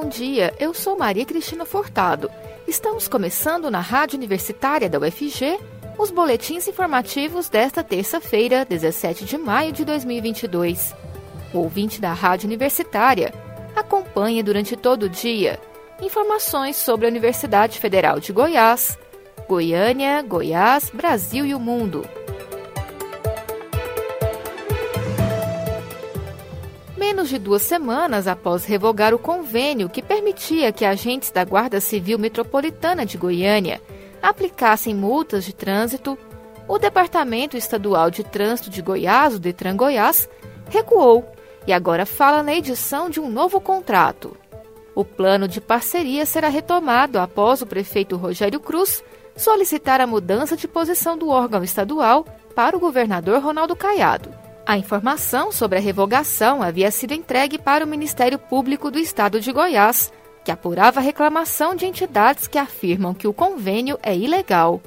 bom dia. Eu sou Maria Cristina Furtado. Estamos começando na Rádio Universitária da UFG os boletins informativos desta terça-feira, 17 de maio de 2022. O ouvinte da Rádio Universitária acompanha durante todo o dia informações sobre a Universidade Federal de Goiás, Goiânia, Goiás, Brasil e o mundo. Menos de duas semanas após revogar o convênio que permitia que agentes da Guarda Civil Metropolitana de Goiânia aplicassem multas de trânsito, o Departamento Estadual de Trânsito de Goiás, o Detran Goiás, recuou e agora fala na edição de um novo contrato. O plano de parceria será retomado após o prefeito Rogério Cruz solicitar a mudança de posição do órgão estadual para o governador Ronaldo Caiado. A informação sobre a revogação havia sido entregue para o Ministério Público do Estado de Goiás, que apurava a reclamação de entidades que afirmam que o convênio é ilegal.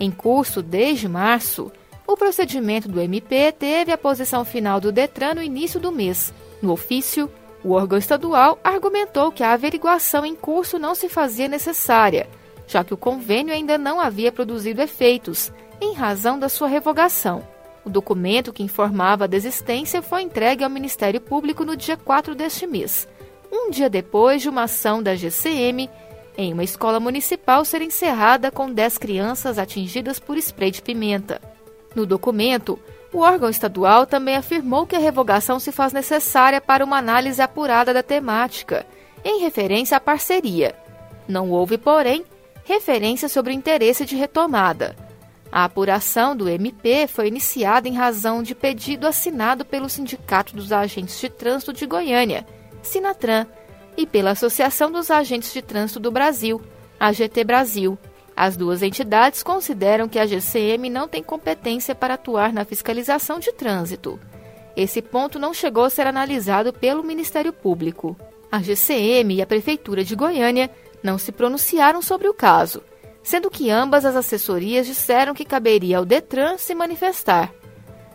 Em curso desde março, o procedimento do MP teve a posição final do Detran no início do mês. No ofício, o órgão estadual argumentou que a averiguação em curso não se fazia necessária, já que o convênio ainda não havia produzido efeitos, em razão da sua revogação. O documento que informava a desistência foi entregue ao Ministério Público no dia 4 deste mês, um dia depois de uma ação da GCM em uma escola municipal ser encerrada com 10 crianças atingidas por spray de pimenta. No documento, o órgão estadual também afirmou que a revogação se faz necessária para uma análise apurada da temática, em referência à parceria. Não houve, porém, referência sobre o interesse de retomada. A apuração do MP foi iniciada em razão de pedido assinado pelo Sindicato dos Agentes de Trânsito de Goiânia, Sinatran, e pela Associação dos Agentes de Trânsito do Brasil, AGT Brasil. As duas entidades consideram que a GCM não tem competência para atuar na fiscalização de trânsito. Esse ponto não chegou a ser analisado pelo Ministério Público. A GCM e a Prefeitura de Goiânia não se pronunciaram sobre o caso sendo que ambas as assessorias disseram que caberia ao Detran se manifestar.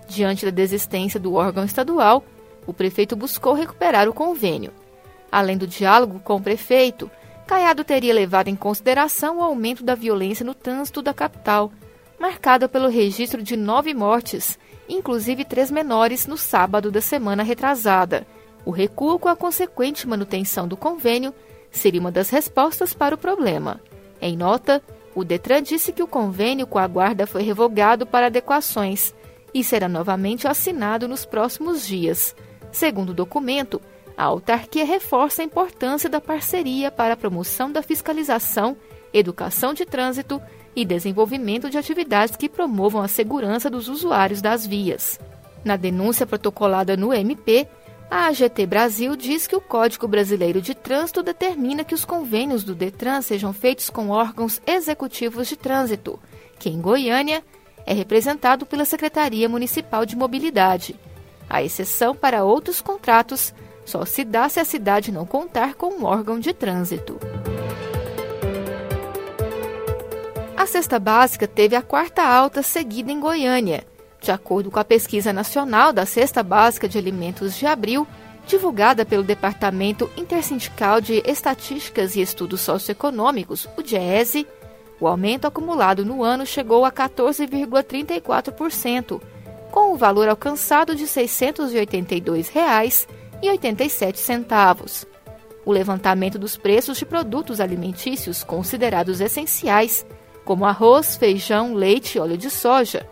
Diante da desistência do órgão estadual, o prefeito buscou recuperar o convênio. Além do diálogo com o prefeito, Caiado teria levado em consideração o aumento da violência no trânsito da capital, marcada pelo registro de nove mortes, inclusive três menores, no sábado da semana retrasada. O recuo com a consequente manutenção do convênio seria uma das respostas para o problema. Em nota, o Detran disse que o convênio com a Guarda foi revogado para adequações e será novamente assinado nos próximos dias. Segundo o documento, a autarquia reforça a importância da parceria para a promoção da fiscalização, educação de trânsito e desenvolvimento de atividades que promovam a segurança dos usuários das vias. Na denúncia protocolada no MP, a AGT Brasil diz que o Código Brasileiro de Trânsito determina que os convênios do Detran sejam feitos com órgãos executivos de trânsito, que em Goiânia é representado pela Secretaria Municipal de Mobilidade. A exceção para outros contratos só se dá se a cidade não contar com um órgão de trânsito. A cesta básica teve a quarta alta seguida em Goiânia de acordo com a Pesquisa Nacional da Cesta Básica de Alimentos de abril, divulgada pelo Departamento Intersindical de Estatísticas e Estudos Socioeconômicos, o DIESE, o aumento acumulado no ano chegou a 14,34%, com o valor alcançado de R$ 682,87. O levantamento dos preços de produtos alimentícios considerados essenciais, como arroz, feijão, leite e óleo de soja,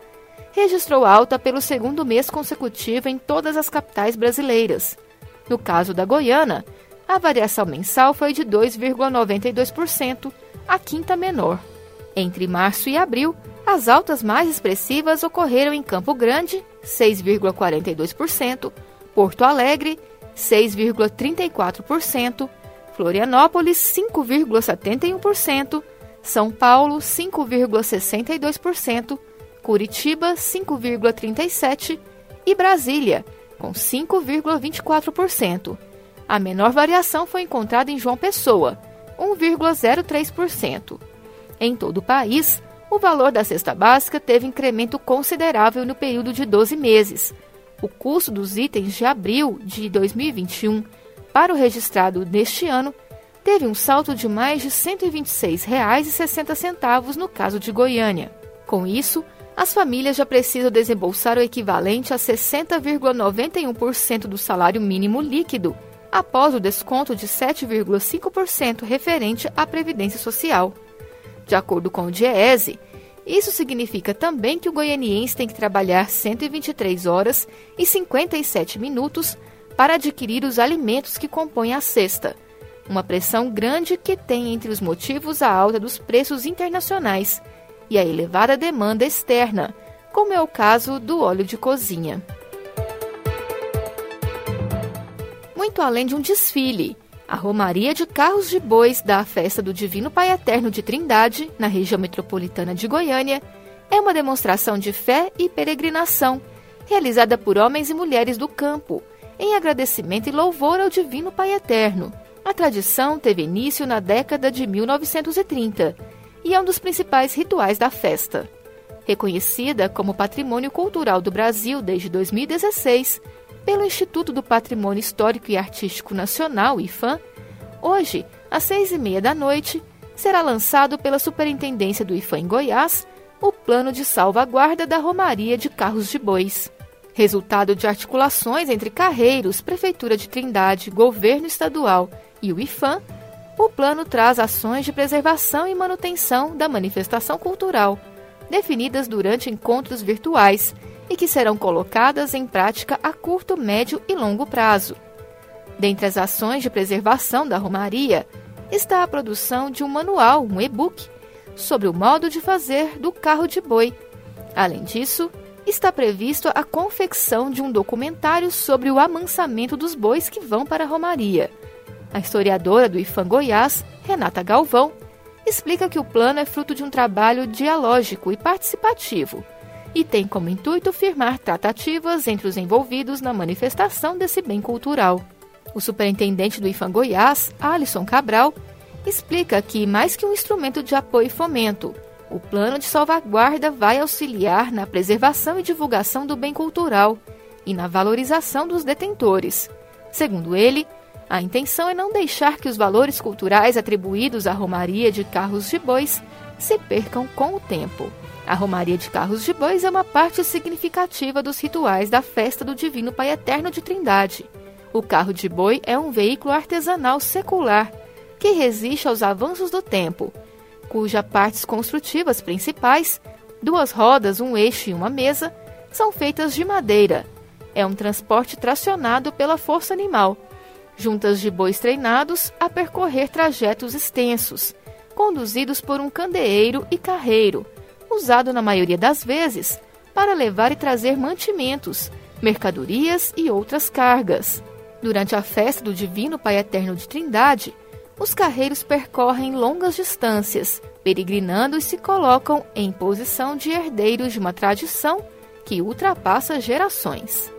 registrou alta pelo segundo mês consecutivo em todas as capitais brasileiras. No caso da Goiânia, a variação mensal foi de 2,92%, a quinta menor. Entre março e abril, as altas mais expressivas ocorreram em Campo Grande, 6,42%, Porto Alegre, 6,34%, Florianópolis, 5,71%, São Paulo, 5,62%, Curitiba 5,37% e Brasília, com 5,24%. A menor variação foi encontrada em João Pessoa, 1,03%. Em todo o país, o valor da cesta básica teve incremento considerável no período de 12 meses. O custo dos itens de abril de 2021 para o registrado neste ano teve um salto de mais de R$ 126,60 no caso de Goiânia. Com isso, as famílias já precisam desembolsar o equivalente a 60,91% do salário mínimo líquido, após o desconto de 7,5% referente à Previdência Social. De acordo com o DIEESE, isso significa também que o goianiense tem que trabalhar 123 horas e 57 minutos para adquirir os alimentos que compõem a cesta. Uma pressão grande que tem entre os motivos a alta dos preços internacionais e a elevada demanda externa, como é o caso do óleo de cozinha. Muito além de um desfile, a Romaria de Carros de Bois da Festa do Divino Pai Eterno de Trindade, na região metropolitana de Goiânia, é uma demonstração de fé e peregrinação, realizada por homens e mulheres do campo, em agradecimento e louvor ao Divino Pai Eterno. A tradição teve início na década de 1930 e é um dos principais rituais da festa. Reconhecida como Patrimônio Cultural do Brasil desde 2016 pelo Instituto do Patrimônio Histórico e Artístico Nacional, IFAM, hoje, às seis e meia da noite, será lançado pela Superintendência do IFAM em Goiás o Plano de Salvaguarda da Romaria de Carros de Bois. Resultado de articulações entre Carreiros, Prefeitura de Trindade, Governo Estadual e o IFAM, o plano traz ações de preservação e manutenção da manifestação cultural, definidas durante encontros virtuais e que serão colocadas em prática a curto, médio e longo prazo. Dentre as ações de preservação da Romaria está a produção de um manual, um e-book, sobre o modo de fazer do carro de boi. Além disso, está previsto a confecção de um documentário sobre o amansamento dos bois que vão para a Romaria. A historiadora do IFAM Goiás, Renata Galvão, explica que o plano é fruto de um trabalho dialógico e participativo e tem como intuito firmar tratativas entre os envolvidos na manifestação desse bem cultural. O superintendente do IFAM Goiás, Alisson Cabral, explica que, mais que um instrumento de apoio e fomento, o plano de salvaguarda vai auxiliar na preservação e divulgação do bem cultural e na valorização dos detentores. Segundo ele, a intenção é não deixar que os valores culturais atribuídos à Romaria de Carros de Bois se percam com o tempo. A Romaria de Carros de Bois é uma parte significativa dos rituais da festa do Divino Pai Eterno de Trindade. O carro de boi é um veículo artesanal secular que resiste aos avanços do tempo, cujas partes construtivas principais, duas rodas, um eixo e uma mesa, são feitas de madeira. É um transporte tracionado pela força animal juntas de bois treinados a percorrer trajetos extensos, conduzidos por um candeeiro e carreiro, usado na maioria das vezes para levar e trazer mantimentos, mercadorias e outras cargas. Durante a festa do Divino Pai Eterno de Trindade, os carreiros percorrem longas distâncias, peregrinando e se colocam em posição de herdeiros de uma tradição que ultrapassa gerações.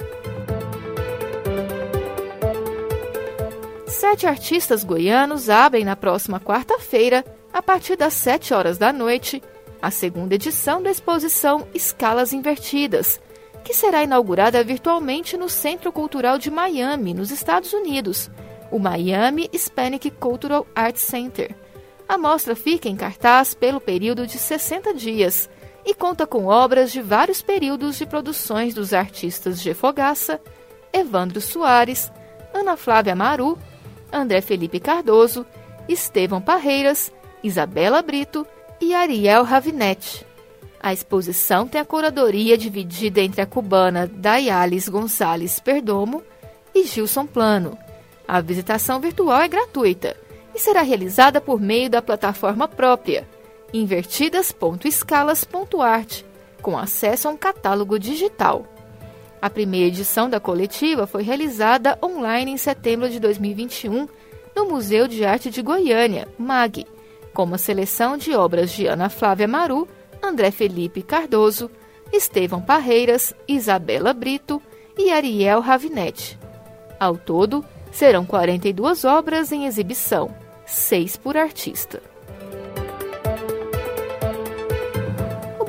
Sete artistas goianos abrem na próxima quarta-feira, a partir das 7 horas da noite, a segunda edição da exposição Escalas Invertidas, que será inaugurada virtualmente no Centro Cultural de Miami, nos Estados Unidos, o Miami Hispanic Cultural Arts Center. A mostra fica em cartaz pelo período de 60 dias e conta com obras de vários períodos de produções dos artistas G. Fogaça, Evandro Soares, Ana Flávia Maru André Felipe Cardoso, Estevão Parreiras, Isabela Brito e Ariel Ravinetti. A exposição tem a curadoria dividida entre a cubana Dayales Gonçalves Perdomo e Gilson Plano. A visitação virtual é gratuita e será realizada por meio da plataforma própria, invertidas.escalas.art, com acesso a um catálogo digital. A primeira edição da coletiva foi realizada online em setembro de 2021 no Museu de Arte de Goiânia, MAG, com uma seleção de obras de Ana Flávia Maru, André Felipe Cardoso, Estevão Parreiras, Isabela Brito e Ariel Ravinetti. Ao todo, serão 42 obras em exibição, seis por artista.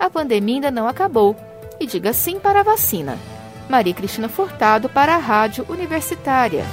a pandemia ainda não acabou. E diga sim para a vacina. Maria Cristina Furtado para a Rádio Universitária.